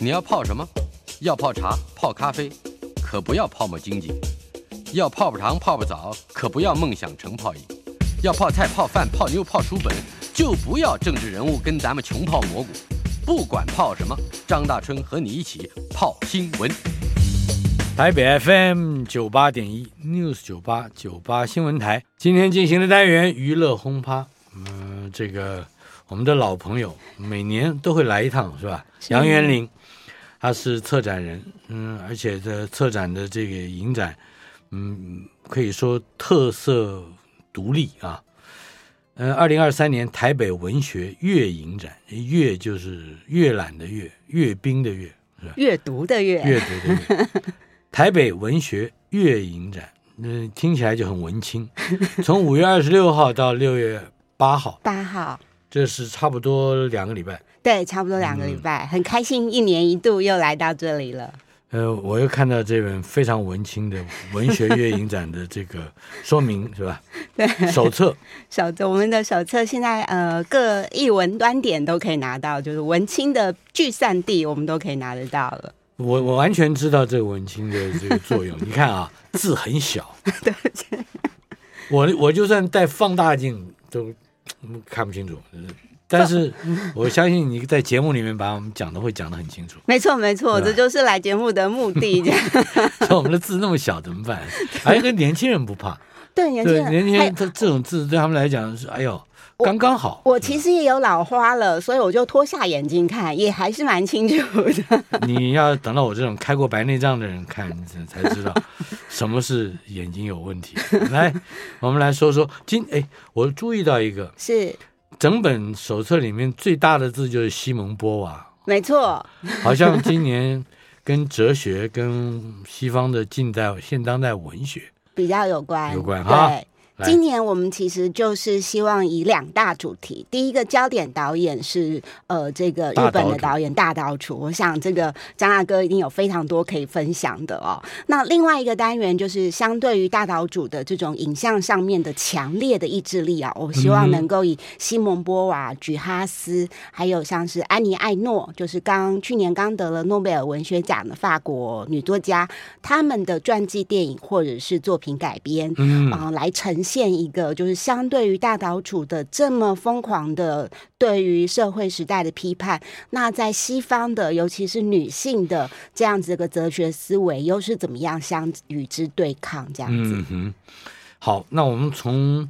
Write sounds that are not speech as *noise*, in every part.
你要泡什么？要泡茶、泡咖啡，可不要泡沫经济；要泡泡糖、泡泡澡，可不要梦想成泡影；要泡菜、泡饭、泡妞、泡书本，就不要政治人物跟咱们穷泡蘑菇。不管泡什么，张大春和你一起泡新闻。台北 FM 九八点一 News 九八九八新闻台，今天进行的单元娱乐轰趴。嗯，这个我们的老朋友每年都会来一趟，是吧？杨元玲，他是策展人，嗯，而且的策展的这个影展，嗯，可以说特色独立啊。嗯，二零二三年台北文学月影展，月就是阅览的阅，阅兵的阅，是吧？阅读的阅，阅读的阅。*laughs* 台北文学月影展，嗯、呃，听起来就很文青。从五月二十六号到六月八号，八号，这是差不多两个礼拜。对，差不多两个礼拜，嗯、很开心，一年一度又来到这里了。呃，我又看到这本非常文青的文学月影展的这个说明，是吧？*laughs* 对，手册，手册，我们的手册现在呃各译文端点都可以拿到，就是文青的聚散地，我们都可以拿得到了。我我完全知道这个文青的这个作用。*laughs* 你看啊，字很小，*laughs* 对，我我就算带放大镜都看不清楚。但是我相信你在节目里面把我们讲的会讲的很清楚。没错没错，这就是来节目的目的。这样，我们的字那么小怎么办？还有个年轻人不怕，对年轻人，年轻人他这种字对他们来讲是哎呦。刚刚好我，我其实也有老花了，所以我就脱下眼镜看，也还是蛮清楚的。你要等到我这种开过白内障的人看，你才知道 *laughs* 什么是眼睛有问题。来，我们来说说今哎，我注意到一个，是整本手册里面最大的字就是西蒙波娃，没错，好像今年跟哲学、跟西方的近代现当代文学 *laughs* 比较有关，有关哈。今年我们其实就是希望以两大主题，第一个焦点导演是呃这个日本的导演大岛渚，我想这个张大哥一定有非常多可以分享的哦。那另外一个单元就是相对于大岛渚的这种影像上面的强烈的意志力啊，我希望能够以西蒙波娃、举哈斯，还有像是安妮艾诺，就是刚去年刚得了诺贝尔文学奖的法国女作家，他们的传记电影或者是作品改编，嗯，啊，来呈现。一个就是相对于大岛渚的这么疯狂的对于社会时代的批判，那在西方的尤其是女性的这样子一个哲学思维，又是怎么样相与之对抗？这样子。嗯哼。好，那我们从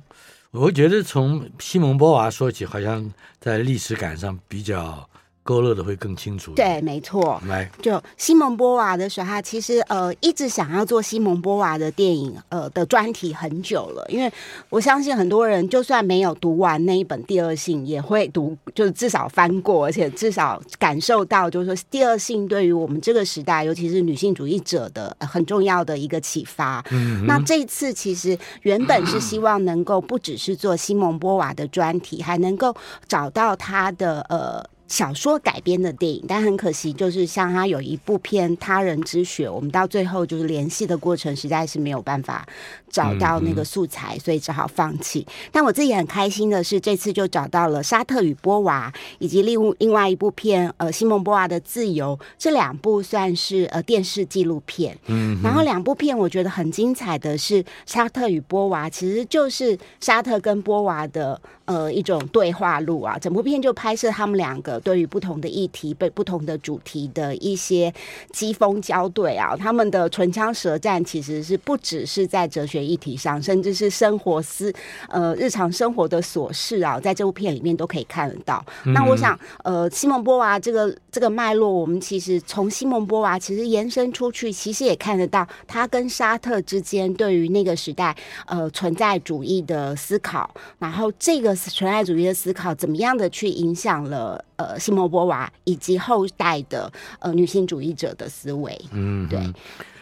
我觉得从西蒙波娃说起，好像在历史感上比较。勾勒的会更清楚。对，没错。来，就西蒙波娃的时候，他其实呃一直想要做西蒙波娃的电影呃的专题很久了，因为我相信很多人就算没有读完那一本《第二性》，也会读，就是至少翻过，而且至少感受到，就是说《第二性》对于我们这个时代，尤其是女性主义者的很重要的一个启发。嗯，那这一次其实原本是希望能够不只是做西蒙波娃的专题，还能够找到他的呃。小说改编的电影，但很可惜，就是像他有一部片《他人之血》，我们到最后就是联系的过程，实在是没有办法找到那个素材，所以只好放弃。但我自己很开心的是，这次就找到了《沙特与波娃》，以及另另外一部片，呃，西蒙波娃的《自由》，这两部算是呃电视纪录片。嗯，然后两部片我觉得很精彩的是《沙特与波娃》，其实就是沙特跟波娃的呃一种对话录啊，整部片就拍摄他们两个。对于不同的议题、被不同的主题的一些机锋交对啊，他们的唇枪舌战其实是不只是在哲学议题上，甚至是生活思呃日常生活的琐事啊，在这部片里面都可以看得到。嗯、那我想，呃，西蒙波娃这个这个脉络，我们其实从西蒙波娃其实延伸出去，其实也看得到他跟沙特之间对于那个时代呃存在主义的思考，然后这个存在主义的思考怎么样的去影响了。呃，西蒙波娃以及后代的呃女性主义者的思维，嗯，对，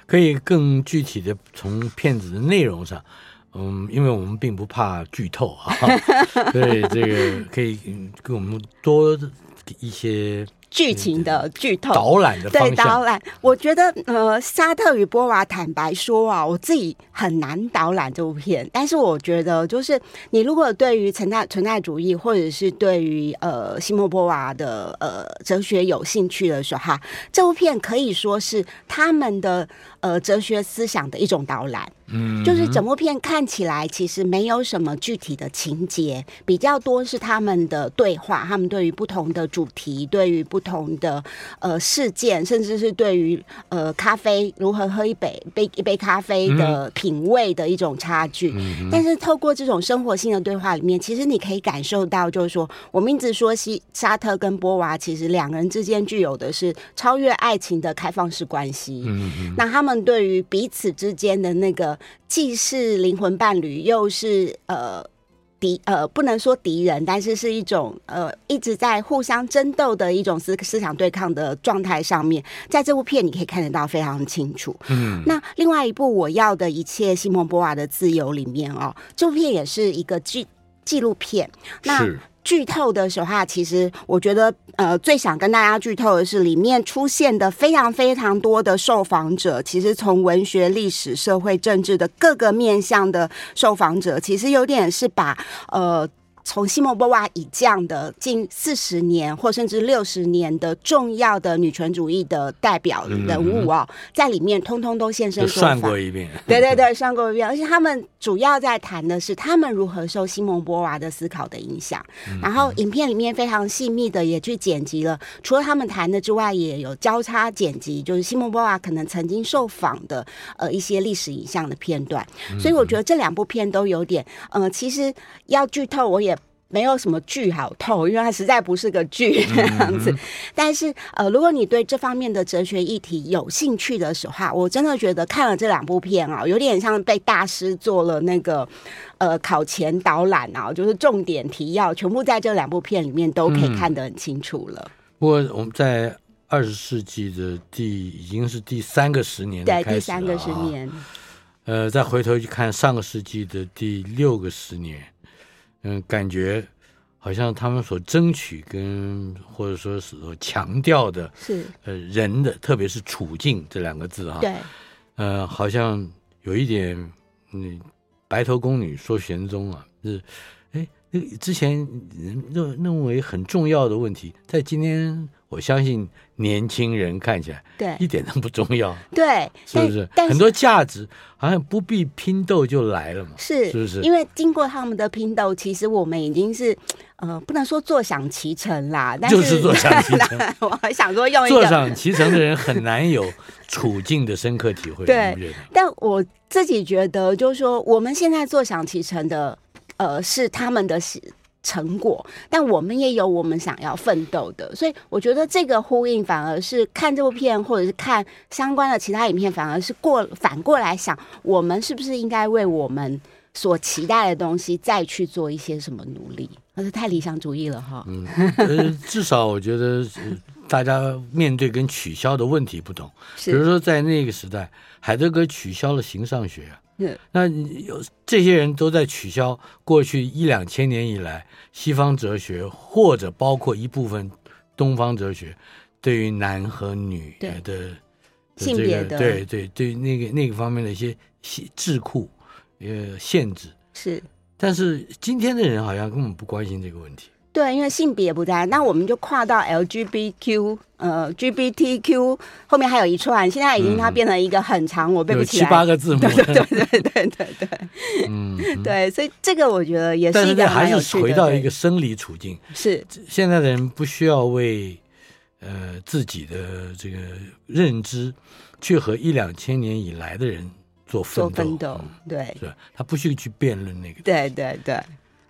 可以更具体的从片子的内容上，嗯，因为我们并不怕剧透啊，*laughs* 所以这个可以给我们多一些剧情的剧透导览的。对导览，我觉得呃，沙特与波娃坦白说啊，我自己很难导览这部片。但是我觉得，就是你如果对于存在存在主义，或者是对于呃西莫波娃的呃哲学有兴趣的时候，哈，这部片可以说是他们的呃哲学思想的一种导览。嗯，就是整部片看起来其实没有什么具体的情节，比较多是他们的对话，他们对于不同的主题，对于不同的呃事件，甚至是对于呃咖啡如何喝一杯杯一杯咖啡的品味的一种差距。嗯、但是透过这种生活性的对话里面，其实你可以感受到，就是说我们一直说西沙特跟波娃，其实两个人之间具有的是超越爱情的开放式关系。嗯嗯，那他们对于彼此之间的那个。既是灵魂伴侣，又是呃敌呃，不能说敌人，但是是一种呃一直在互相争斗的一种思思想对抗的状态上面，在这部片你可以看得到非常清楚。嗯，那另外一部我要的一切西蒙波娃的自由里面哦，这部片也是一个纪纪录片。那是。剧透的时候，其实我觉得，呃，最想跟大家剧透的是里面出现的非常非常多的受访者，其实从文学、历史、社会、政治的各个面向的受访者，其实有点是把呃。从西蒙波娃以这样的近四十年或甚至六十年的重要的女权主义的代表人物哦，在里面通通都现身说法，算过一遍。对对对，算过一遍。而且他们主要在谈的是他们如何受西蒙波娃的思考的影响。然后影片里面非常细密的也去剪辑了，除了他们谈的之外，也有交叉剪辑，就是西蒙波娃可能曾经受访的呃一些历史影像的片段。所以我觉得这两部片都有点呃，其实要剧透我也。没有什么剧好透，因为它实在不是个剧 *laughs* 这样子。但是，呃，如果你对这方面的哲学议题有兴趣的时候，我真的觉得看了这两部片啊，有点像被大师做了那个呃考前导览啊，就是重点提要全部在这两部片里面都可以看得很清楚了。不过我们在二十世纪的第已经是第三个十年，对，第三个十年。呃，再回头去看上个世纪的第六个十年。嗯，感觉好像他们所争取跟或者说是所强调的是呃人的，特别是处境这两个字啊，对，呃，好像有一点嗯，白头宫女说玄宗啊，是哎，那之前人认认为很重要的问题，在今天。我相信年轻人看起来对一点都不重要，对，是不是？很多价值好像不必拼斗就来了嘛，是是不是？因为经过他们的拼斗，其实我们已经是呃，不能说坐享其成啦，但是就是坐享其成。*laughs* 我还想说用一个坐享其成的人很难有处境的深刻体会，对。但我自己觉得，就是说我们现在坐享其成的，呃，是他们的。成果，但我们也有我们想要奋斗的，所以我觉得这个呼应反而是看这部片，或者是看相关的其他影片，反而是过反过来想，我们是不是应该为我们所期待的东西再去做一些什么努力？那是太理想主义了哈。嗯，呃，至少我觉得大家面对跟取消的问题不同，比如说在那个时代，海德格取消了形上学。是那有这些人都在取消过去一两千年以来西方哲学，或者包括一部分东方哲学对于男和女的的、这个、性别的。对对对那个那个方面的一些智库呃限制。是，但是今天的人好像根本不关心这个问题。对，因为性别不在，那我们就跨到 LGBTQ，呃，GBTQ 后面还有一串，现在已经它变成一个很长，嗯、我背不起来，七八个字母，对对对对对对对，嗯，对，所以这个我觉得也是一个还是回到一个生理处境，是。现在的人不需要为呃自己的这个认知去和一两千年以来的人做奋斗，奋斗，对，是？他不需要去辩论那个，对对对。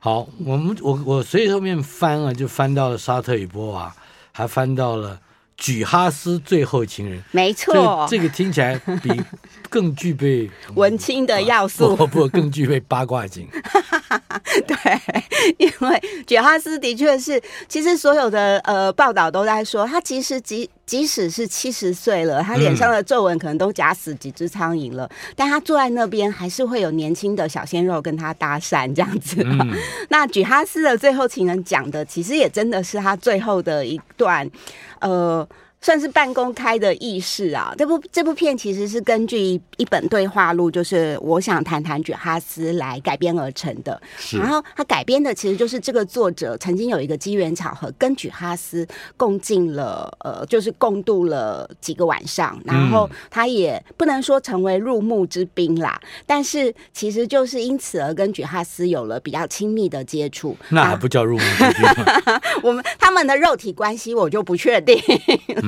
好，我们我我随后面翻啊，就翻到了沙特与波娃，还翻到了举哈斯最后情人。没错，这个听起来比更具备 *laughs* 文青的要素，不不，更具备八卦性。*laughs* 对，*laughs* 因为举哈斯的确是，其实所有的呃报道都在说，他其实即即使是七十岁了，他脸上的皱纹可能都夹死几只苍蝇了，嗯、但他坐在那边还是会有年轻的小鲜肉跟他搭讪这样子。嗯、*laughs* 那举哈斯的最后情人讲的，其实也真的是他最后的一段，呃。算是半公开的意识啊！这部这部片其实是根据一本对话录，就是我想谈谈举哈斯来改编而成的。是然后他改编的其实就是这个作者曾经有一个机缘巧合，跟举哈斯共进了呃，就是共度了几个晚上。然后他也不能说成为入幕之宾啦，嗯、但是其实就是因此而跟举哈斯有了比较亲密的接触。那还不叫入幕之宾？*laughs* 我们他们的肉体关系我就不确定。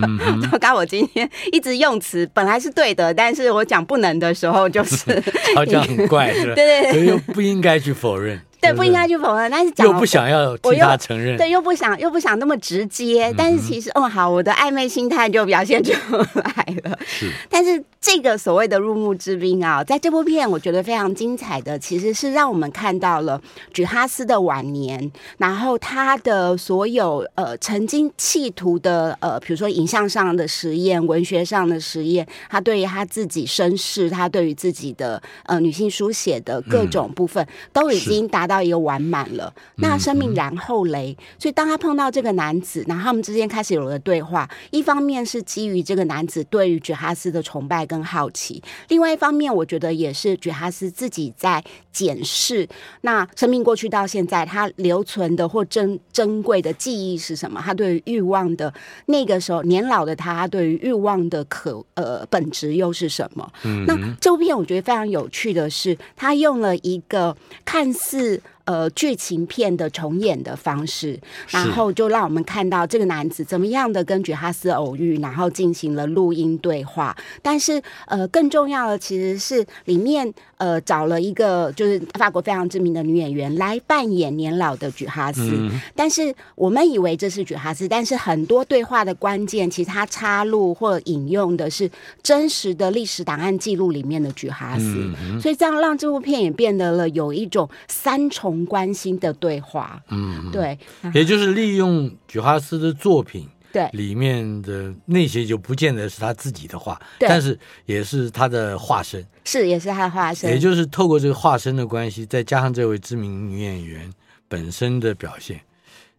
嗯 *laughs* 刚刚我今天一直用词本来是对的，但是我讲不能的时候就是 *laughs* 好像很怪，是吧？对 *laughs* 对对，又不应该去否认。对，不应该去否认，但是讲又不想要替他承认，对，又不想又不想那么直接，但是其实，哦，好，我的暧昧心态就表现出来了。*laughs* 是，但是这个所谓的入幕之宾啊，在这部片我觉得非常精彩的，其实是让我们看到了举哈斯的晚年，然后他的所有呃曾经企图的呃，比如说影像上的实验、文学上的实验，他对于他自己身世，他对于自己的呃女性书写的各种部分，嗯、都已经达。到一个完满了，那生命然后嘞，嗯嗯，所以当他碰到这个男子，然后他们之间开始有了对话。一方面是基于这个男子对于觉哈斯的崇拜跟好奇，另外一方面，我觉得也是觉哈斯自己在检视，那生命过去到现在，他留存的或珍珍贵的记忆是什么？他对于欲望的那个时候年老的他，他对于欲望的可呃本质又是什么？嗯，那这部片我觉得非常有趣的是，他用了一个看似。次呃，剧情片的重演的方式，然后就让我们看到这个男子怎么样的跟举哈斯偶遇，然后进行了录音对话。但是，呃，更重要的其实是里面呃找了一个就是法国非常知名的女演员来扮演年老的举哈斯。嗯、但是我们以为这是举哈斯，但是很多对话的关键，其实他插入或引用的是真实的历史档案记录里面的举哈斯。嗯嗯、所以这样让这部片也变得了有一种三重。关心的对话，嗯，对，也就是利用菊哈斯的作品，对。里面的那些就不见得是他自己的话，对。但是也是他的化身，是也是他的化身，也就是透过这个化身的关系，再加上这位知名女演员本身的表现，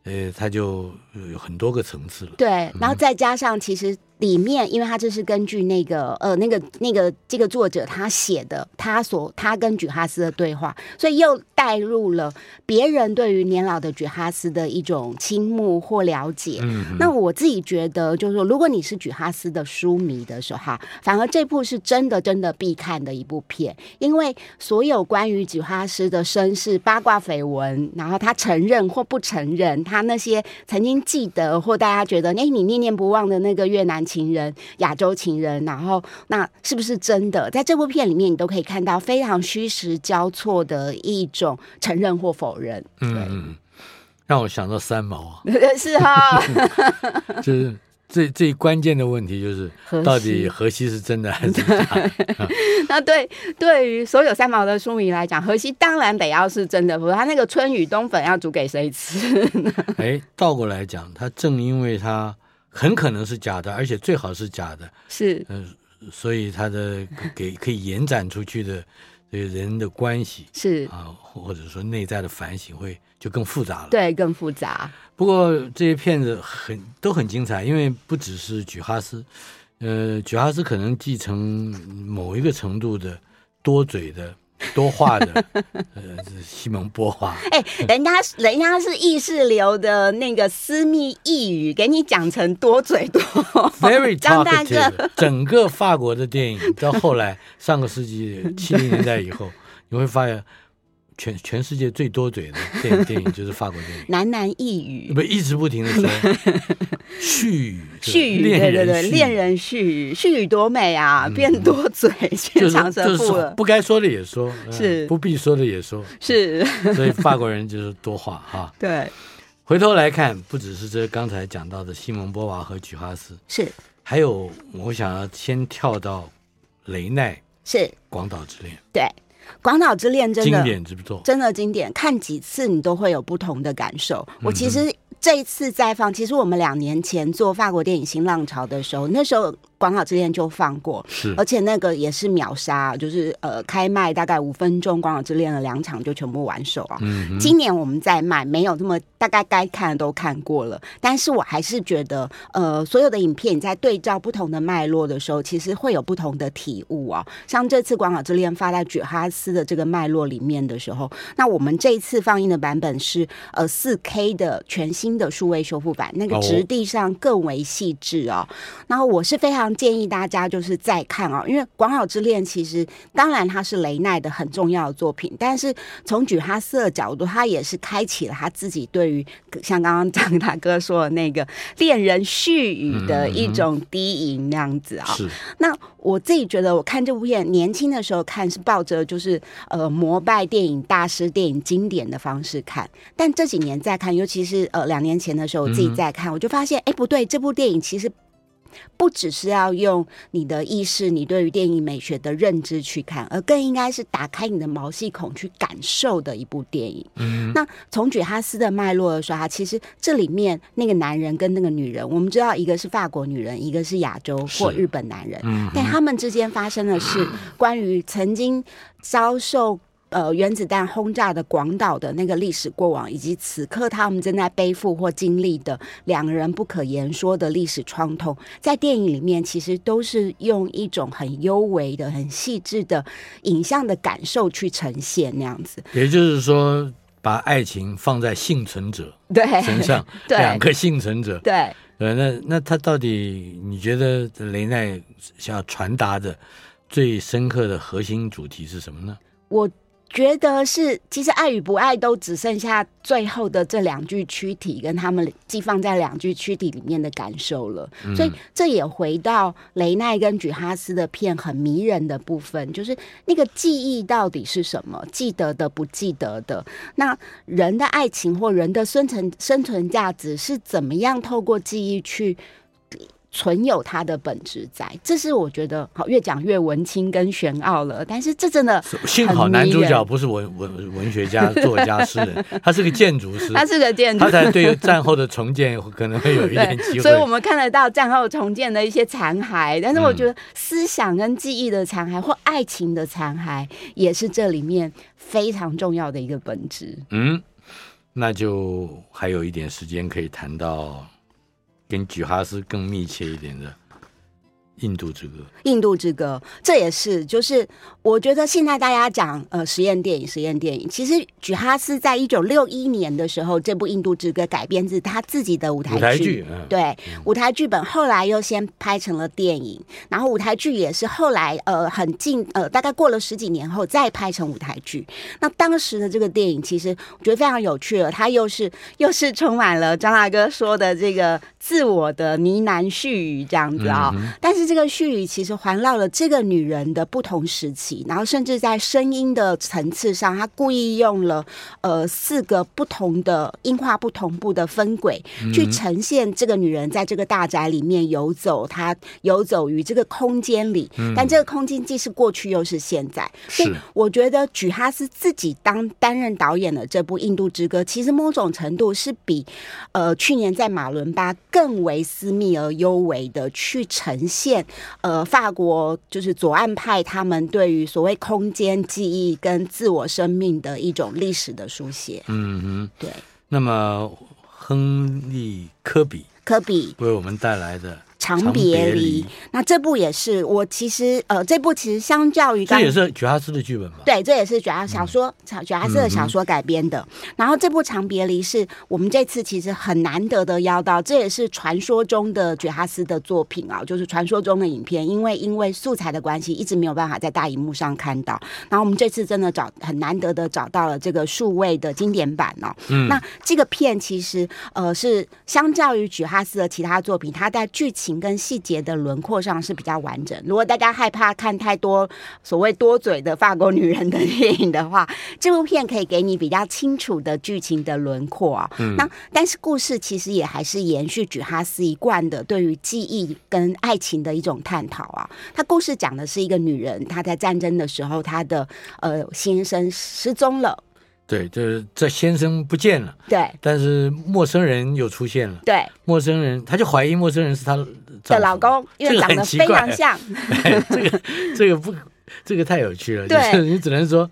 呃，他就有很多个层次了，对，然后再加上其实。里面，因为他这是根据那个呃那个那个这个作者他写的，他所他跟举哈斯的对话，所以又带入了别人对于年老的举哈斯的一种倾慕或了解。嗯，那我自己觉得，就是说，如果你是举哈斯的书迷的时候，哈，反而这部是真的真的必看的一部片，因为所有关于举哈斯的身世、八卦绯闻，然后他承认或不承认，他那些曾经记得或大家觉得哎你念念不忘的那个越南。情人，亚洲情人，然后那是不是真的？在这部片里面，你都可以看到非常虚实交错的一种承认或否认。嗯，让我想到三毛啊，*laughs* 是哈，*laughs* 就是最最关键的问题就是，到底荷西是真的还是假的？那 *laughs* 对对于所有三毛的书迷来讲，荷西当然得要是真的，不是他那个春雨冬粉要煮给谁吃？哎，倒过来讲，他正因为他。很可能是假的，而且最好是假的。是，嗯、呃，所以他的 *laughs* 给可以延展出去的这个人的关系是啊，或者说内在的反省会就更复杂了。对，更复杂。不过这些片子很都很精彩，因为不只是举哈斯，呃，举哈斯可能继承某一个程度的多嘴的。多话的，*laughs* 呃，是西蒙波娃。哎、欸，人家人家是意识流的那个私密意语，给你讲成多嘴多，very *laughs* talkative。整个法国的电影到后来，上个世纪七零年代以后，你会发现。全全世界最多嘴的 *laughs* 电影电影就是法国电影，喃喃呓语，不一直不停的说 *laughs* 絮语，絮语，对对对，恋人絮语，絮语多美啊，变多嘴，牵长舌妇了，不该说的也说，是。不必说的也说，是，*laughs* 所以法国人就是多话哈。对，回头来看，不只是这刚才讲到的西蒙波娃和菊花斯，是，还有我想要先跳到雷奈，是《广岛之恋》，对。广岛之恋真的经典之作，真的经典，看几次你都会有不同的感受。嗯、我其实这一次再放，其实我们两年前做法国电影新浪潮的时候，那时候。广岛之恋就放过，是，而且那个也是秒杀，就是呃开卖大概五分钟，广岛之恋的两场就全部完售啊。嗯，今年我们在卖，没有这么大概该看的都看过了，但是我还是觉得，呃，所有的影片你在对照不同的脉络的时候，其实会有不同的体悟啊。像这次广岛之恋发在举哈斯的这个脉络里面的时候，那我们这一次放映的版本是呃四 K 的全新的数位修复版，那个质地上更为细致哦。然后我是非常。建议大家就是再看啊，因为《广岛之恋》其实当然它是雷奈的很重要的作品，但是从举哈斯的角度，他也是开启了他自己对于像刚刚张大哥说的那个恋人絮语的一种低吟那样子啊。是。那我自己觉得，我看这部片年轻的时候看是抱着就是呃膜拜电影大师、电影经典的方式看，但这几年再看，尤其是呃两年前的时候我自己再看，我就发现哎不对，这部电影其实。不只是要用你的意识，你对于电影美学的认知去看，而更应该是打开你的毛细孔去感受的一部电影。嗯，那从举哈斯的脉络的时候，其实这里面那个男人跟那个女人，我们知道一个是法国女人，一个是亚洲或日本男人，嗯，但他们之间发生的是 *clears throat* 关于曾经遭受。呃，原子弹轰炸的广岛的那个历史过往，以及此刻他们正在背负或经历的两个人不可言说的历史创痛，在电影里面其实都是用一种很幽微的、很细致的影像的感受去呈现那样子。也就是说，把爱情放在幸存者 *laughs* 对身上，对两个幸存者，对，呃，那那他到底你觉得雷奈想要传达的最深刻的核心主题是什么呢？我。觉得是，其实爱与不爱都只剩下最后的这两具躯体跟他们寄放在两具躯体里面的感受了。嗯、所以这也回到雷奈跟举哈斯的片很迷人的部分，就是那个记忆到底是什么？记得的、不记得的？那人的爱情或人的生存生存价值是怎么样透过记忆去？存有它的本质在，这是我觉得好，越讲越文青跟玄奥了。但是这真的幸好男主角不是文文文学家、作家、诗人，*laughs* 他是个建筑师，他是个建筑师，他才对战后的重建可能会有一点 *laughs* 机会。所以我们看得到战后重建的一些残骸，但是我觉得思想跟记忆的残骸或爱情的残骸，也是这里面非常重要的一个本质。嗯，那就还有一点时间可以谈到。跟莒哈斯更密切一点的。印度之歌，印度之歌，这也是就是我觉得现在大家讲呃实验电影，实验电影，其实莒哈斯在一九六一年的时候，这部印度之歌改编自他自己的舞台剧，舞台剧嗯、对、嗯、舞台剧本，后来又先拍成了电影，然后舞台剧也是后来呃很近呃大概过了十几年后再拍成舞台剧。那当时的这个电影其实我觉得非常有趣了，它又是又是充满了张大哥说的这个自我的呢喃絮语这样子啊、哦，嗯、但是。这个絮语其实环绕了这个女人的不同时期，然后甚至在声音的层次上，她故意用了呃四个不同的音画不同步的分轨，去呈现这个女人在这个大宅里面游走，她游走于这个空间里，但这个空间既是过去又是现在。所以我觉得举哈斯自己当担任导演的这部《印度之歌》，其实某种程度是比呃去年在马伦巴更为私密而幽微的去呈现。呃，法国就是左岸派，他们对于所谓空间记忆跟自我生命的一种历史的书写。嗯哼，对。那么，亨利·科比，科比为我们带来的。长别离，那这部也是我其实呃，这部其实相较于这也是莒哈斯的剧本吧？对，这也是莒哈小说，莒哈斯的小说改编的。然后这部长别离是我们这次其实很难得的邀到，这也是传说中的莒哈斯的作品啊，就是传说中的影片，因为因为素材的关系，一直没有办法在大荧幕上看到。然后我们这次真的找很难得的找到了这个数位的经典版哦。嗯，那这个片其实呃是相较于莒哈斯的其他作品，它在剧情。情跟细节的轮廓上是比较完整。如果大家害怕看太多所谓多嘴的法国女人的 *laughs* 电影的话，这部片可以给你比较清楚的剧情的轮廓啊。嗯、那但是故事其实也还是延续举哈斯一贯的对于记忆跟爱情的一种探讨啊。他故事讲的是一个女人，她在战争的时候，她的呃先生失踪了。对，就是这先生不见了。对，但是陌生人又出现了。对，陌生人他就怀疑陌生人是他的老公，因为长得非常像。*laughs* 这个这个不，这个太有趣了。对，就是你只能说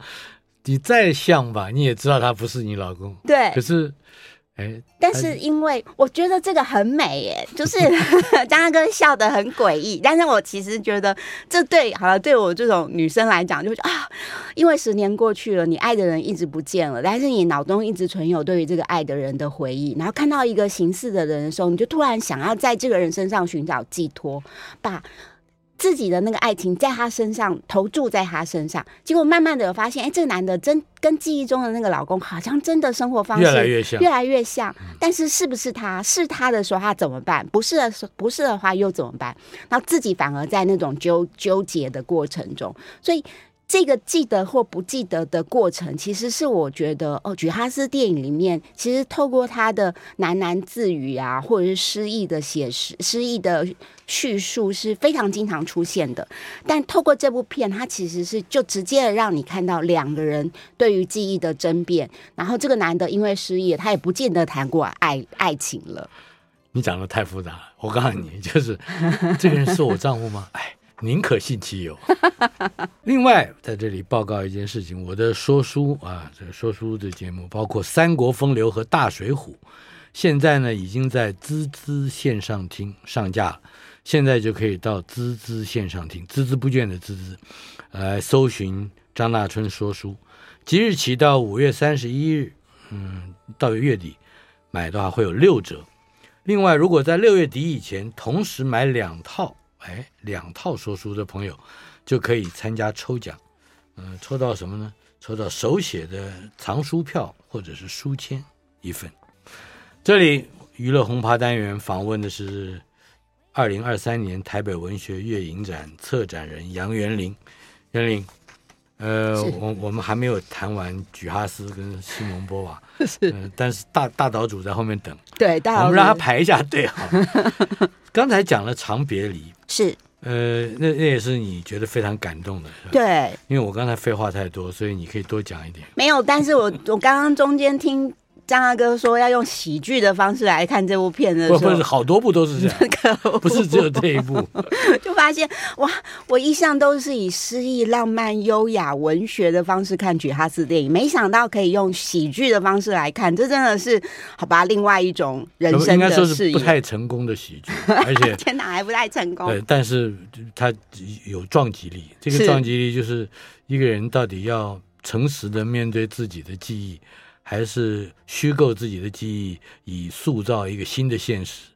你再像吧，你也知道他不是你老公。对，可是。哎，但是因为我觉得这个很美，耶，*laughs* 就是 *laughs* 张大哥笑得很诡异，但是我其实觉得这对好了，对我这种女生来讲，就是啊，因为十年过去了，你爱的人一直不见了，但是你脑中一直存有对于这个爱的人的回忆，然后看到一个形似的人的时候，你就突然想要在这个人身上寻找寄托，把。自己的那个爱情在他身上投注在他身上，结果慢慢的有发现，哎，这个男的真跟记忆中的那个老公好像真的生活方式越来越像，越来越像。但是是不是他是他的时候他怎么办？不是的时不是的话又怎么办？然后自己反而在那种纠纠结的过程中，所以。这个记得或不记得的过程，其实是我觉得哦，莒哈斯电影里面，其实透过他的喃喃自语啊，或者是诗意的写实、诗意的叙述是非常经常出现的。但透过这部片，它其实是就直接的让你看到两个人对于记忆的争辩。然后这个男的因为失忆，他也不见得谈过爱爱情了。你讲的太复杂了，我告诉你，就是这个人是我丈夫吗？*laughs* 哎。宁可信其有。*laughs* 另外，在这里报告一件事情：我的说书啊，这个说书的节目包括《三国风流》和《大水浒》，现在呢已经在滋滋线上听上架了。现在就可以到滋滋线上听，孜孜不倦的滋滋，来搜寻张大春说书。即日起到五月三十一日，嗯，到月底买的话会有六折。另外，如果在六月底以前同时买两套。哎，两套说书的朋友就可以参加抽奖，嗯、抽到什么呢？抽到手写的藏书票或者是书签一份。这里娱乐红趴单元访问的是二零二三年台北文学月影展策展人杨元林。元林，呃，我我们还没有谈完举哈斯跟西蒙波娃，*laughs* 是、呃，但是大大岛主在后面等，对，大岛主我们让他排一下队好。*laughs* 刚才讲了长别离。是，呃，那那也是你觉得非常感动的，对，因为我刚才废话太多，所以你可以多讲一点。没有，但是我我刚刚中间听。张大哥说要用喜剧的方式来看这部片的时候，不，是好多部都是这样，*laughs* 不是只有这一部。*laughs* 就发现哇，我一向都是以诗意、浪漫、优雅、文学的方式看莒哈斯电影，没想到可以用喜剧的方式来看，这真的是好吧？另外一种人生的应该说是不太成功的喜剧，而且 *laughs* 天哪，还不太成功。对，但是它有撞击力。这个撞击力就是一个人到底要诚实的面对自己的记忆。还是虚构自己的记忆，以塑造一个新的现实。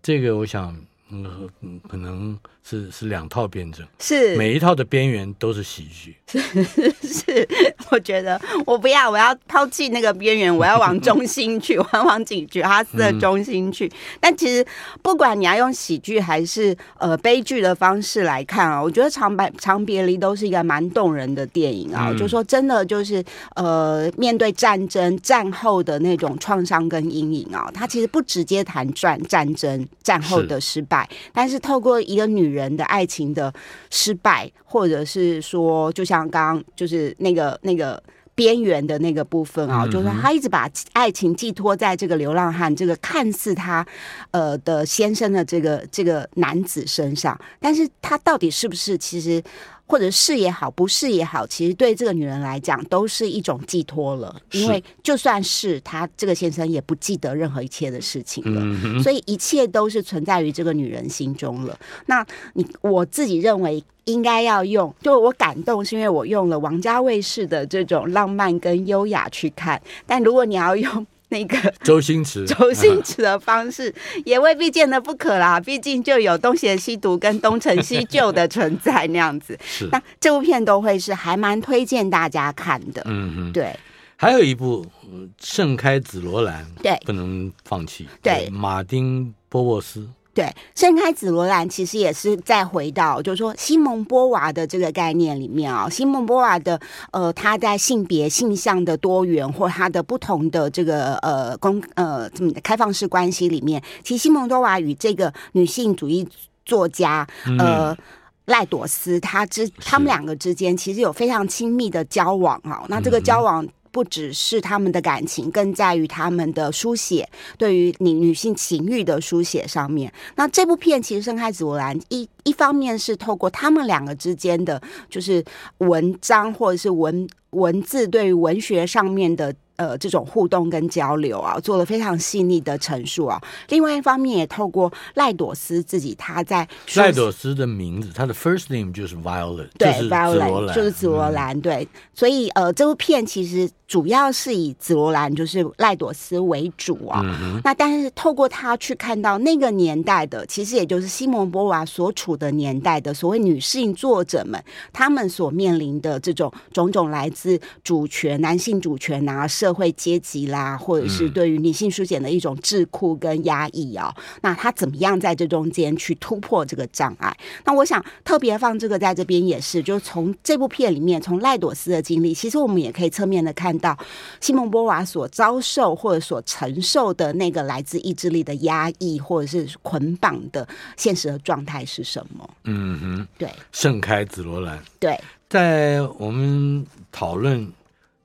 这个，我想，嗯，可能是是两套辩证，是每一套的边缘都是喜剧。*laughs* 是是，我觉得我不要，我要抛弃那个边缘，我要往中心去，*laughs* 我要往警局哈斯的中心去。但其实，不管你要用喜剧还是呃悲剧的方式来看啊，我觉得长白长别离都是一个蛮动人的电影啊。嗯、就说真的，就是呃面对战争战后的那种创伤跟阴影啊，他其实不直接谈战战争战后的失败，是但是透过一个女人的爱情的失败，或者是说，就像刚刚就是那个那个边缘的那个部分啊，就是说他一直把爱情寄托在这个流浪汉这个看似他呃的先生的这个这个男子身上，但是他到底是不是其实？或者是也好，不是也好，其实对这个女人来讲都是一种寄托了。因为就算是她这个先生也不记得任何一切的事情了，嗯、所以一切都是存在于这个女人心中了。那你我自己认为应该要用，就我感动是因为我用了王家卫式的这种浪漫跟优雅去看，但如果你要用。*laughs* 那个 *laughs* 周星驰，*laughs* 周星驰的方式也未必见得不可啦。毕竟就有东邪西毒跟东成西就的存在那样子。是，那这部片都会是还蛮推荐大家看的。嗯嗯，对。还有一部《盛开紫罗兰》，对，不能放弃。对，马丁波沃斯，对，盛开紫罗兰其实也是再回到，就是说西蒙波娃的这个概念里面啊、哦，西蒙波娃的呃，他在性别性向的多元或他的不同的这个呃公呃怎么开放式关系里面，其实西蒙多娃与这个女性主义作家呃、嗯、赖朵斯，他之他们两个之间其实有非常亲密的交往哈、哦，那这个交往。不只是他们的感情，更在于他们的书写，对于女女性情欲的书写上面。那这部片其实《盛开紫罗兰》一一方面是透过他们两个之间的，就是文章或者是文文字对于文学上面的。呃，这种互动跟交流啊，做了非常细腻的陈述啊。另外一方面，也透过赖朵斯自己，他在赖朵斯的名字，他的 first name 就是 Violet，对就是，Violet 就是紫罗兰，嗯，对。所以呃，这部片其实主要是以紫罗兰就是赖朵斯为主啊。嗯、那但是透过他去看到那个年代的，其实也就是西蒙波娃所处的年代的所谓女性作者们，他们所面临的这种种种来自主权、男性主权啊，社会阶级啦，或者是对于女性书写的一种桎梏跟压抑啊、哦嗯，那他怎么样在这中间去突破这个障碍？那我想特别放这个在这边也是，就是从这部片里面，从赖朵斯的经历，其实我们也可以侧面的看到西蒙波娃所遭受或者所承受的那个来自意志力的压抑或者是捆绑的现实的状态是什么？嗯哼，对，盛开紫罗兰，对，在我们讨论。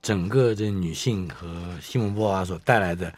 整个这女性和西蒙波娃所带来的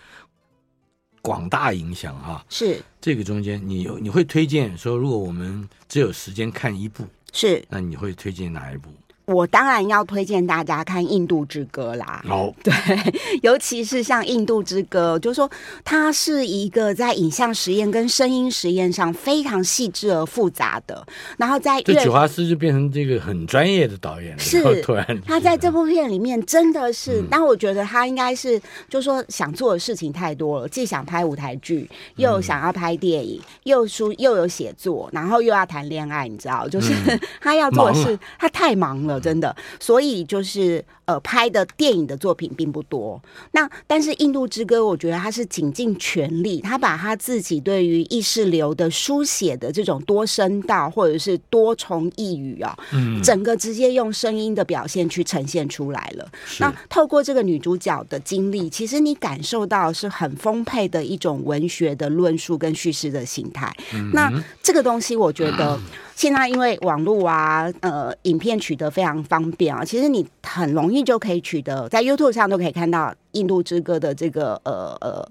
广大影响啊，是。这个中间你你会推荐说，如果我们只有时间看一部，是。那你会推荐哪一部？我当然要推荐大家看《印度之歌》啦。哦，对，*laughs* 尤其是像《印度之歌》，就是说它是一个在影像实验跟声音实验上非常细致而复杂的。然后在这九华斯就变成这个很专业的导演了。是，突然他在这部片里面真的是，但、嗯、我觉得他应该是，就是说想做的事情太多了，既想拍舞台剧，又想要拍电影，嗯、又书又有写作，然后又要谈恋爱，你知道，就是、嗯、*laughs* 他要做的事，他太忙了。真的，所以就是呃，拍的电影的作品并不多。那但是《印度之歌》，我觉得他是倾尽全力，他把他自己对于意识流的书写的这种多声道或者是多重意语啊，嗯，整个直接用声音的表现去呈现出来了。那透过这个女主角的经历，其实你感受到是很丰沛的一种文学的论述跟叙事的形态。嗯。那这个东西，我觉得。*clears throat* 现在因为网络啊，呃，影片取得非常方便啊，其实你很容易就可以取得，在 YouTube 上都可以看到《印度之歌》的这个呃呃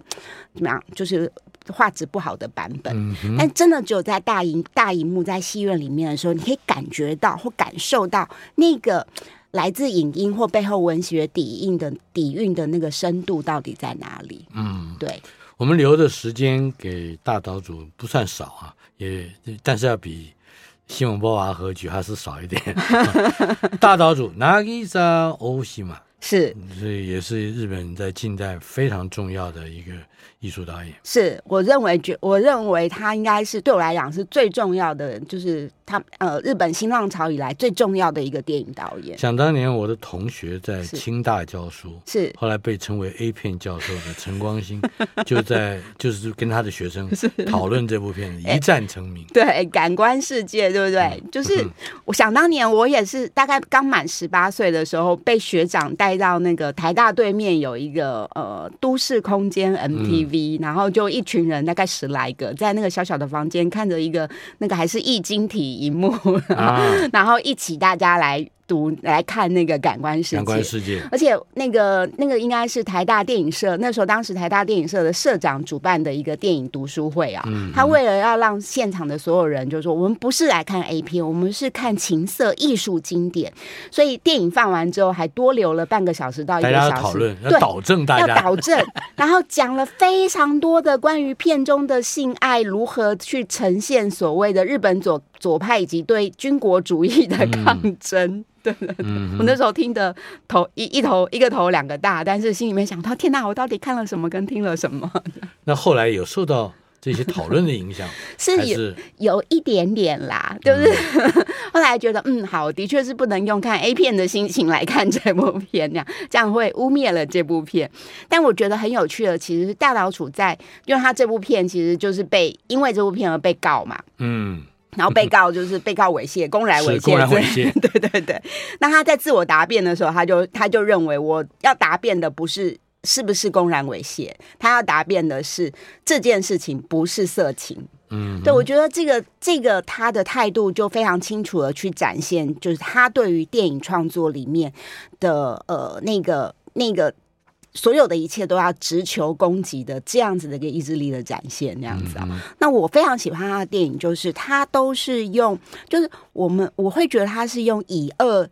怎么样，就是画质不好的版本。嗯。但真的只有在大荧大荧幕在戏院里面的时候，你可以感觉到或感受到那个来自影音或背后文学底蕴的底蕴的那个深度到底在哪里？嗯，对。我们留的时间给大岛主不算少啊，也但是要比。西蒙波娃和菊哈斯少一点，*laughs* 大岛主渚沙欧西嘛，是，这也是日本在近代非常重要的一个艺术导演。是，我认为，觉我认为他应该是对我来讲是最重要的，就是。他呃，日本新浪潮以来最重要的一个电影导演。想当年，我的同学在清大教书，是后来被称为 A 片教授的陈光兴，*laughs* 就在就是跟他的学生讨论这部片子，*laughs* 一战成名。对，感官世界，对不对？嗯、就是我想当年，我也是大概刚满十八岁的时候，被学长带到那个台大对面有一个呃都市空间 MTV，、嗯、然后就一群人大概十来个，在那个小小的房间看着一个那个还是液晶体。荧幕，*laughs* 然后一起大家来。读来看那个感官世界，感官世界，而且那个那个应该是台大电影社，那时候当时台大电影社的社长主办的一个电影读书会啊。嗯，他为了要让现场的所有人就是说，我们不是来看 A 片，我们是看情色艺术经典。所以电影放完之后，还多留了半个小时到一个小时，讨论，要导正大家，要导正，*laughs* 然后讲了非常多的关于片中的性爱如何去呈现所谓的日本左左派以及对军国主义的抗争。嗯对对对，我那时候听的头一一头一个头两个大，但是心里面想到天哪，我到底看了什么跟听了什么？*laughs* 那后来有受到这些讨论的影响？*laughs* 是有有一点点啦，对不对？嗯、*laughs* 后来觉得，嗯，好，的确是不能用看 A 片的心情来看这部片，这样这样会污蔑了这部片。但我觉得很有趣的，其实是大岛渚在，因为他这部片其实就是被因为这部片而被告嘛，嗯。然后被告就是被告猥亵，公然猥亵，公然猥亵，*laughs* 对对对。那他在自我答辩的时候，他就他就认为我要答辩的不是是不是公然猥亵，他要答辩的是这件事情不是色情。嗯，对，我觉得这个这个他的态度就非常清楚的去展现，就是他对于电影创作里面的呃那个那个。所有的一切都要直球攻击的这样子的一个意志力的展现，那样子啊。那我非常喜欢他的电影，就是他都是用，就是我们我会觉得他是用以恶。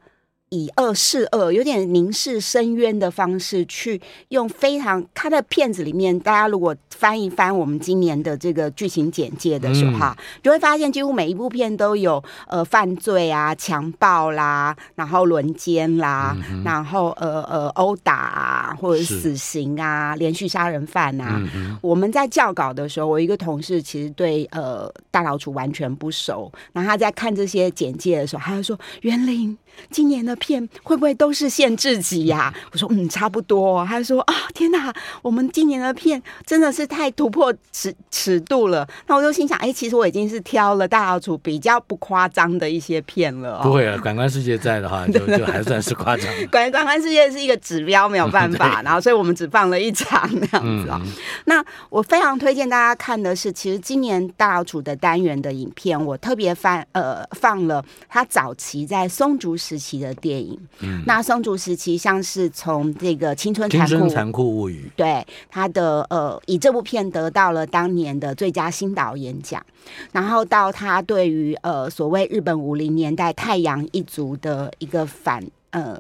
以恶示恶，有点凝视深渊的方式，去用非常他的片子里面，大家如果翻一翻我们今年的这个剧情简介的时候，嗯、就会发现几乎每一部片都有呃犯罪啊、强暴啦，然后轮奸啦，嗯、然后呃呃殴打啊，或者死刑啊、连续杀人犯啊。嗯、我们在教稿的时候，我一个同事其实对呃大老鼠完全不熟，然后他在看这些简介的时候，他就说：“元铃。”今年的片会不会都是限制级呀？我说嗯，差不多。他说啊，天哪，我们今年的片真的是太突破尺尺度了。那我就心想，哎，其实我已经是挑了大岛渚比较不夸张的一些片了。不会啊，感官世界在的话，*laughs* 就就还算是夸张。感 *laughs* 感官世界是一个指标，没有办法。*laughs* 然后，所以我们只放了一场那样子啊。那我非常推荐大家看的是，其实今年大岛渚的单元的影片，我特别放呃放了他早期在松竹时期的电影，嗯，那松竹时期像是从这个青春残酷残酷物语，对他的呃，以这部片得到了当年的最佳新导演奖，然后到他对于呃所谓日本五零年代太阳一族的一个反呃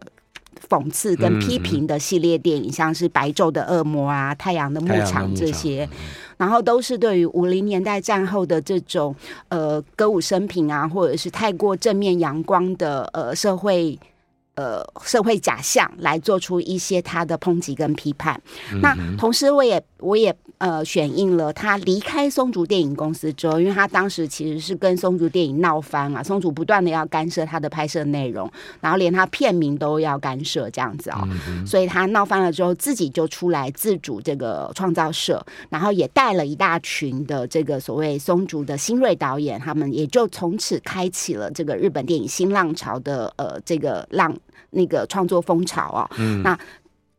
讽刺跟批评的系列电影，嗯、像是白昼的恶魔啊、太阳的牧场这些。然后都是对于五零年代战后的这种呃歌舞升平啊，或者是太过正面阳光的呃社会呃社会假象，来做出一些他的抨击跟批判。嗯、那同时，我也我也。呃，选映了他离开松竹电影公司之后，因为他当时其实是跟松竹电影闹翻啊，松竹不断的要干涉他的拍摄内容，然后连他片名都要干涉这样子啊、哦，嗯、所以他闹翻了之后，自己就出来自主这个创造社，然后也带了一大群的这个所谓松竹的新锐导演，他们也就从此开启了这个日本电影新浪潮的呃这个浪那个创作风潮啊、哦，嗯，那。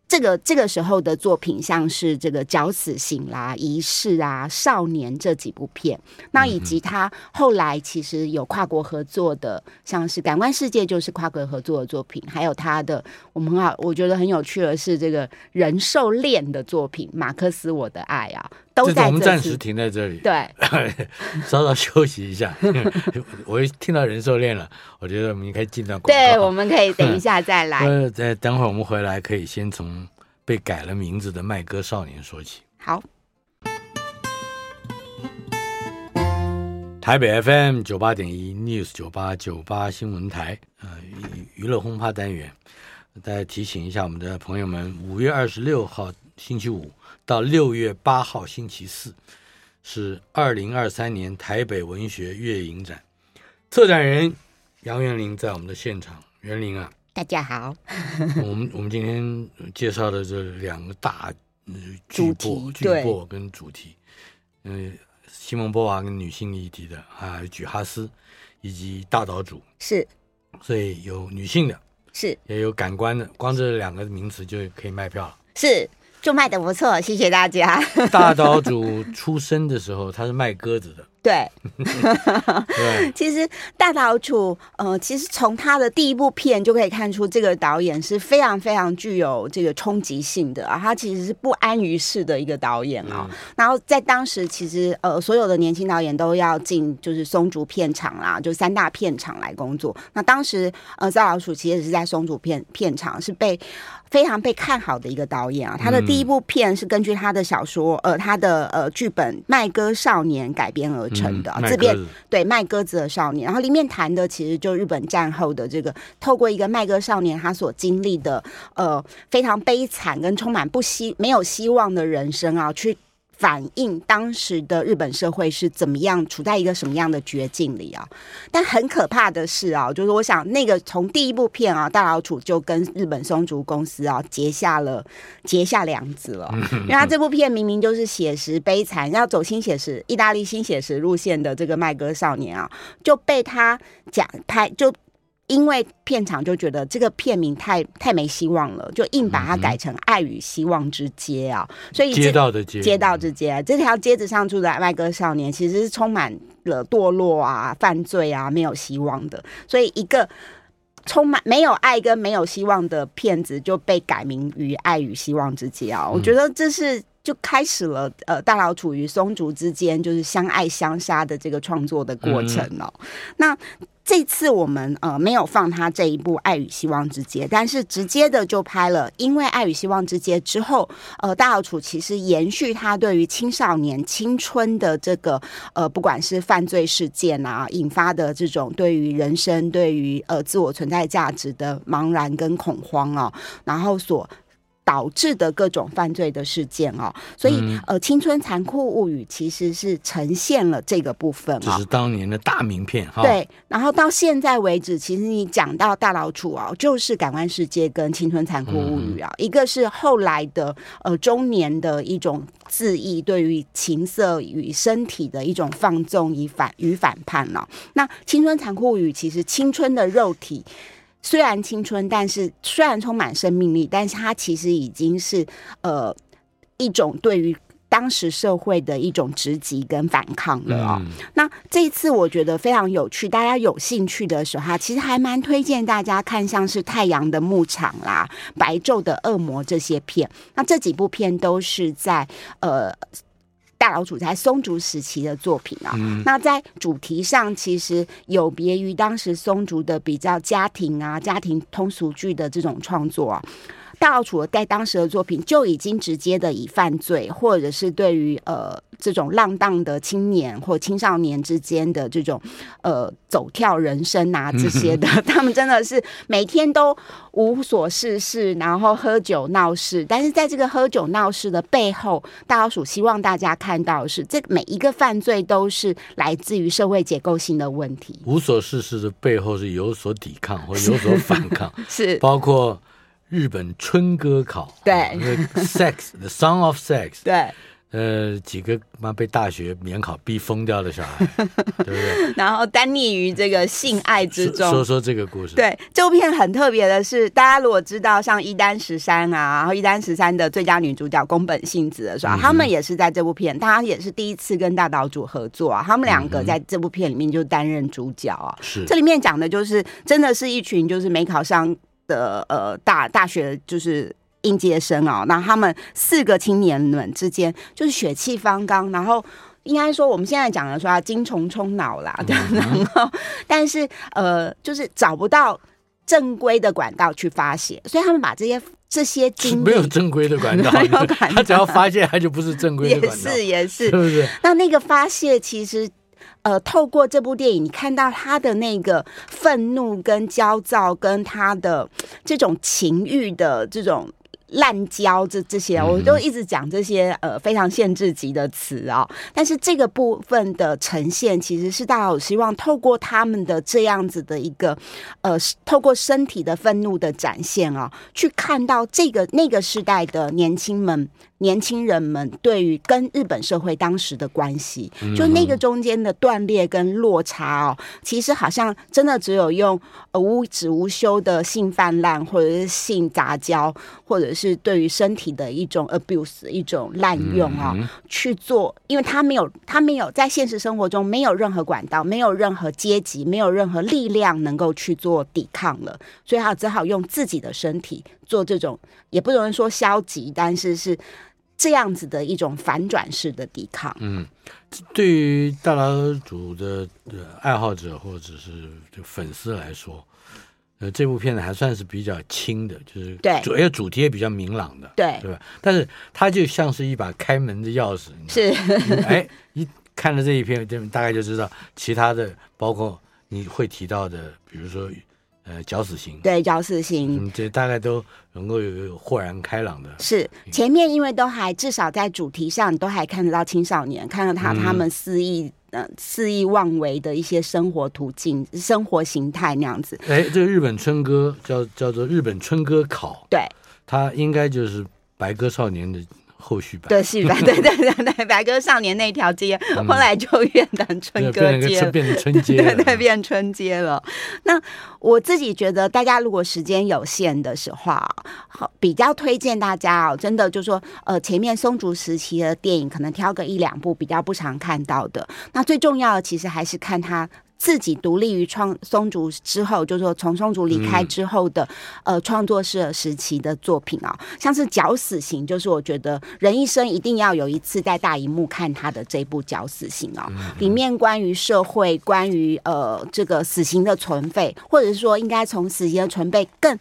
这个这个时候的作品，像是这个《绞死刑》啦、《仪式》啊、《少年》这几部片，那以及他后来其实有跨国合作的，像是《感官世界》就是跨国合作的作品，还有他的我们很好，我觉得很有趣的是这个人兽恋的作品《马克思我的爱》啊，都在这。我们暂时停在这里，对，*laughs* 稍稍休息一下。*laughs* 我一听到人兽恋了，我觉得我们应该进到广告。对，我们可以等一下再来。呃，再等会儿我们回来可以先从。被改了名字的麦歌少年说起。好，台北 FM 九八点一 News 九八九八新闻台，呃，娱乐轰趴单元，再提醒一下我们的朋友们，五月二十六号星期五到六月八号星期四是二零二三年台北文学月影展，策展人杨元林在我们的现场，元林啊。大家好，我们我们今天介绍的这两个大呃巨擘巨擘跟主题，嗯、呃，西蒙波娃跟女性议题的啊，举哈斯以及大岛主是，所以有女性的，是也有感官的，光这两个名词就可以卖票了，是就卖的不错，谢谢大家。*laughs* 大岛主出生的时候，他是卖鸽子的。*laughs* 对，*laughs* 其实大岛主，呃，其实从他的第一部片就可以看出，这个导演是非常非常具有这个冲击性的啊。他其实是不安于世的一个导演啊。嗯、然后在当时，其实呃，所有的年轻导演都要进就是松竹片场啦，就三大片场来工作。那当时呃，赵老鼠其实是在松竹片片场是被。非常被看好的一个导演啊，他的第一部片是根据他的小说，呃，他的呃剧本《麦歌少年》改编而成的。这边对卖鸽子的少年，然后里面谈的其实就日本战后的这个，透过一个麦歌少年他所经历的呃非常悲惨跟充满不希没有希望的人生啊，去反映当时的日本社会是怎么样处在一个什么样的绝境里啊？但很可怕的是啊，就是我想那个从第一部片啊，大老楚就跟日本松竹公司啊结下了结下梁子了，因为他这部片明明就是写实悲惨，要走新写实、意大利新写实路线的这个麦歌少年啊，就被他讲拍就。因为片场就觉得这个片名太太没希望了，就硬把它改成《爱与希望之街》啊，所以街道的街，街道之街，这条街子上住的麦歌少年，其实是充满了堕落啊、犯罪啊、没有希望的。所以一个充满没有爱跟没有希望的片子，就被改名于《爱与希望之街》啊。我觉得这是就开始了呃，大老鼠与松竹之间就是相爱相杀的这个创作的过程哦。那。这次我们呃没有放他这一部《爱与希望之街》，但是直接的就拍了，因为《爱与希望之街》之后，呃，大老楚其实延续他对于青少年青春的这个呃，不管是犯罪事件啊引发的这种对于人生、对于呃自我存在价值的茫然跟恐慌啊，然后所。导致的各种犯罪的事件哦，所以、嗯、呃，《青春残酷物语》其实是呈现了这个部分啊，这是当年的大名片哈。对，然后到现在为止，其实你讲到大老楚啊，就是《感官世界》跟《青春残酷物语》啊，嗯、一个是后来的呃中年的一种自意对于情色与身体的一种放纵与反与反叛了、啊。那《青春残酷物语》其实青春的肉体。虽然青春，但是虽然充满生命力，但是它其实已经是呃一种对于当时社会的一种直击跟反抗了啊、哦。嗯、那这一次我觉得非常有趣，大家有兴趣的时候，哈，其实还蛮推荐大家看，像是《太阳的牧场》啦，《白昼的恶魔》这些片。那这几部片都是在呃。大老楚在松竹时期的作品啊，嗯、那在主题上其实有别于当时松竹的比较家庭啊、家庭通俗剧的这种创作啊。大老楚在当时的作品就已经直接的以犯罪，或者是对于呃这种浪荡的青年或青少年之间的这种呃走跳人生啊这些的，他们真的是每天都无所事事，然后喝酒闹事。但是在这个喝酒闹事的背后，大老鼠希望大家看到的是，这每一个犯罪都是来自于社会结构性的问题。无所事事的背后是有所抵抗或有所 *laughs* 反抗，是，是包括。日本春歌考，对，Sex，The Song of Sex，对，呃，几个妈被大学免考逼疯掉的小孩，*laughs* 对不对？然后耽溺于这个性爱之中。说说这个故事。对，这部片很特别的是，大家如果知道像一丹十三啊，然后一丹十三的最佳女主角宫本信子的时候，嗯、他们也是在这部片，他也是第一次跟大岛主合作啊，他们两个在这部片里面就担任主角啊。是、嗯，这里面讲的就是真的是一群就是没考上。的呃大大学就是应届生哦，那他们四个青年们之间就是血气方刚，然后应该说我们现在讲的说啊精虫冲脑啦，嗯、*laughs* 然后但是呃就是找不到正规的管道去发泄，所以他们把这些这些经历没有正规的 *laughs* 管道，他只要发泄，他就不是正规的管道，*laughs* 也是也是，是不是？那那个发泄其实。呃，透过这部电影，你看到他的那个愤怒、跟焦躁，跟他的这种情欲的这种。滥交这这些，我都一直讲这些呃非常限制级的词啊、哦。但是这个部分的呈现，其实是大家有希望透过他们的这样子的一个呃，透过身体的愤怒的展现啊、哦，去看到这个那个时代的年轻们、年轻人们对于跟日本社会当时的关系，就那个中间的断裂跟落差哦，其实好像真的只有用无止无休的性泛滥，或者是性杂交，或者是。是对于身体的一种 abuse，一种滥用啊、哦，嗯、去做，因为他没有，他没有在现实生活中没有任何管道，没有任何阶级，没有任何力量能够去做抵抗了，所以他只好用自己的身体做这种，也不容易说消极，但是是这样子的一种反转式的抵抗。嗯，对于大老楚的爱好者或者是就粉丝来说。呃，这部片子还算是比较轻的，就是对，主要主题也比较明朗的，对，对吧？但是它就像是一把开门的钥匙，是，哎，一看了这一篇，就大概就知道其他的，包括你会提到的，比如说呃绞死刑，对绞死刑，嗯，这大概都能够有豁然开朗的。是前面因为都还至少在主题上，都还看得到青少年，看到他他们肆意、嗯、呃肆意妄为的一些生活途径、生活形态那样子。哎，这个日本春歌叫叫做日本春歌考，对，他应该就是白鸽少年的。后续版对戏版？对 *laughs* 对对对，白鸽少年那条街，嗯、后来就变成春歌街，变成春街，*laughs* 对对，变春街了。那我自己觉得，大家如果时间有限的时候，好比较推荐大家哦，真的就是说，呃，前面松竹时期的电影，可能挑个一两部比较不常看到的。那最重要的，其实还是看他。自己独立于创松竹之后，就是说从松竹离开之后的、嗯、呃创作社时期的作品啊，像是《绞死刑》，就是我觉得人一生一定要有一次在大荧幕看他的这部《绞死刑》啊，里面关于社会、关于呃这个死刑的存废，或者是说应该从死刑的存废更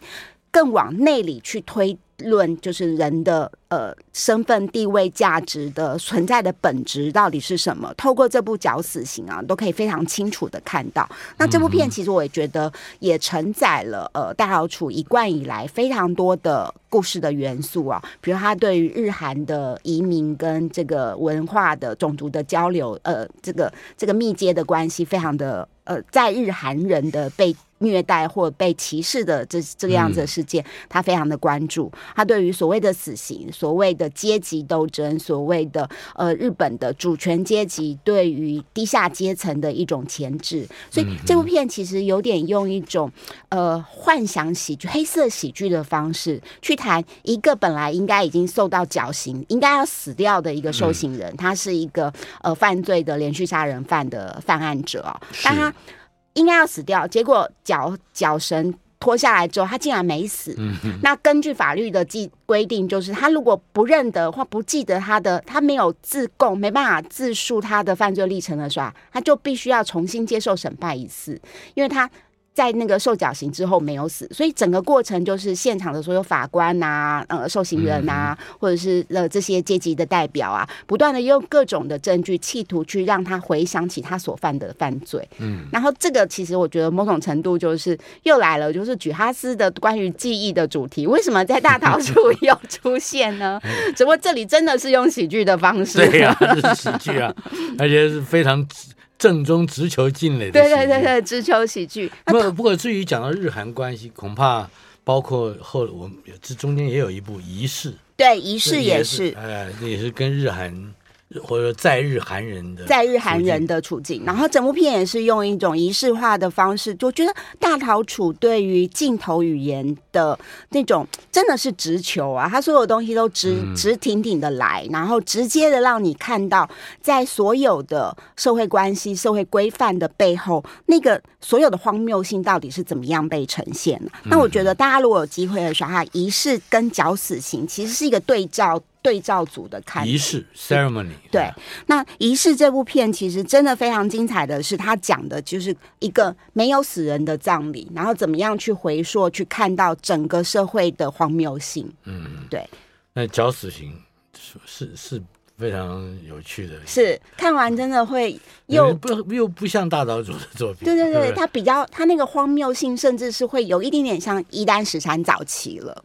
更往内里去推。论就是人的呃身份地位价值的存在的本质到底是什么？透过这部绞死刑啊，都可以非常清楚的看到。那这部片其实我也觉得也承载了呃大岛渚一贯以来非常多的故事的元素啊，比如他对于日韩的移民跟这个文化的种族的交流，呃，这个这个密接的关系非常的呃，在日韩人的被。虐待或被歧视的这这个样子的事件，他非常的关注。他对于所谓的死刑、所谓的阶级斗争、所谓的呃日本的主权阶级对于低下阶层的一种钳制，所以这部片其实有点用一种呃幻想喜剧、黑色喜剧的方式去谈一个本来应该已经受到绞刑、应该要死掉的一个受刑人，他是一个呃犯罪的连续杀人犯的犯案者啊，但他。应该要死掉，结果脚脚绳脱下来之后，他竟然没死。嗯、那根据法律的记规定，就是他如果不认得或不记得他的，他没有自供，没办法自述他的犯罪历程的时候，他就必须要重新接受审判一次，因为他。在那个受绞刑之后没有死，所以整个过程就是现场的所有法官呐、啊、呃受刑人呐、啊，嗯、或者是呃这些阶级的代表啊，不断的用各种的证据，企图去让他回想起他所犯的犯罪。嗯，然后这个其实我觉得某种程度就是又来了，就是举哈斯的关于记忆的主题，为什么在大岛渚又出现呢？*laughs* 只不过这里真的是用喜剧的方式，对呀、啊，是喜剧啊，而且是非常。正宗直球进垒的，对对对对，直球喜剧。不不过，至于讲到日韩关系，恐怕包括后我们这中间也有一部仪式，对仪式也是，也是哎，也是跟日韩。或者在日韩人的在日韩人的处境，然后整部片也是用一种仪式化的方式，我觉得大岛渚对于镜头语言的那种真的是直球啊，他所有东西都直直挺挺的来，然后直接的让你看到在所有的社会关系、社会规范的背后，那个所有的荒谬性到底是怎么样被呈现的。那我觉得大家如果有机会的时候，哈，仪式跟绞死刑其实是一个对照。对照组的看仪式 ceremony 对，那仪式这部片其实真的非常精彩的是，他讲的就是一个没有死人的葬礼，然后怎么样去回溯，去看到整个社会的荒谬性。嗯，对。那绞死刑是是是非常有趣的，是看完真的会又不又不像大岛主的作品。对对对，他比较他那个荒谬性，甚至是会有一点点像一丹十三早期了。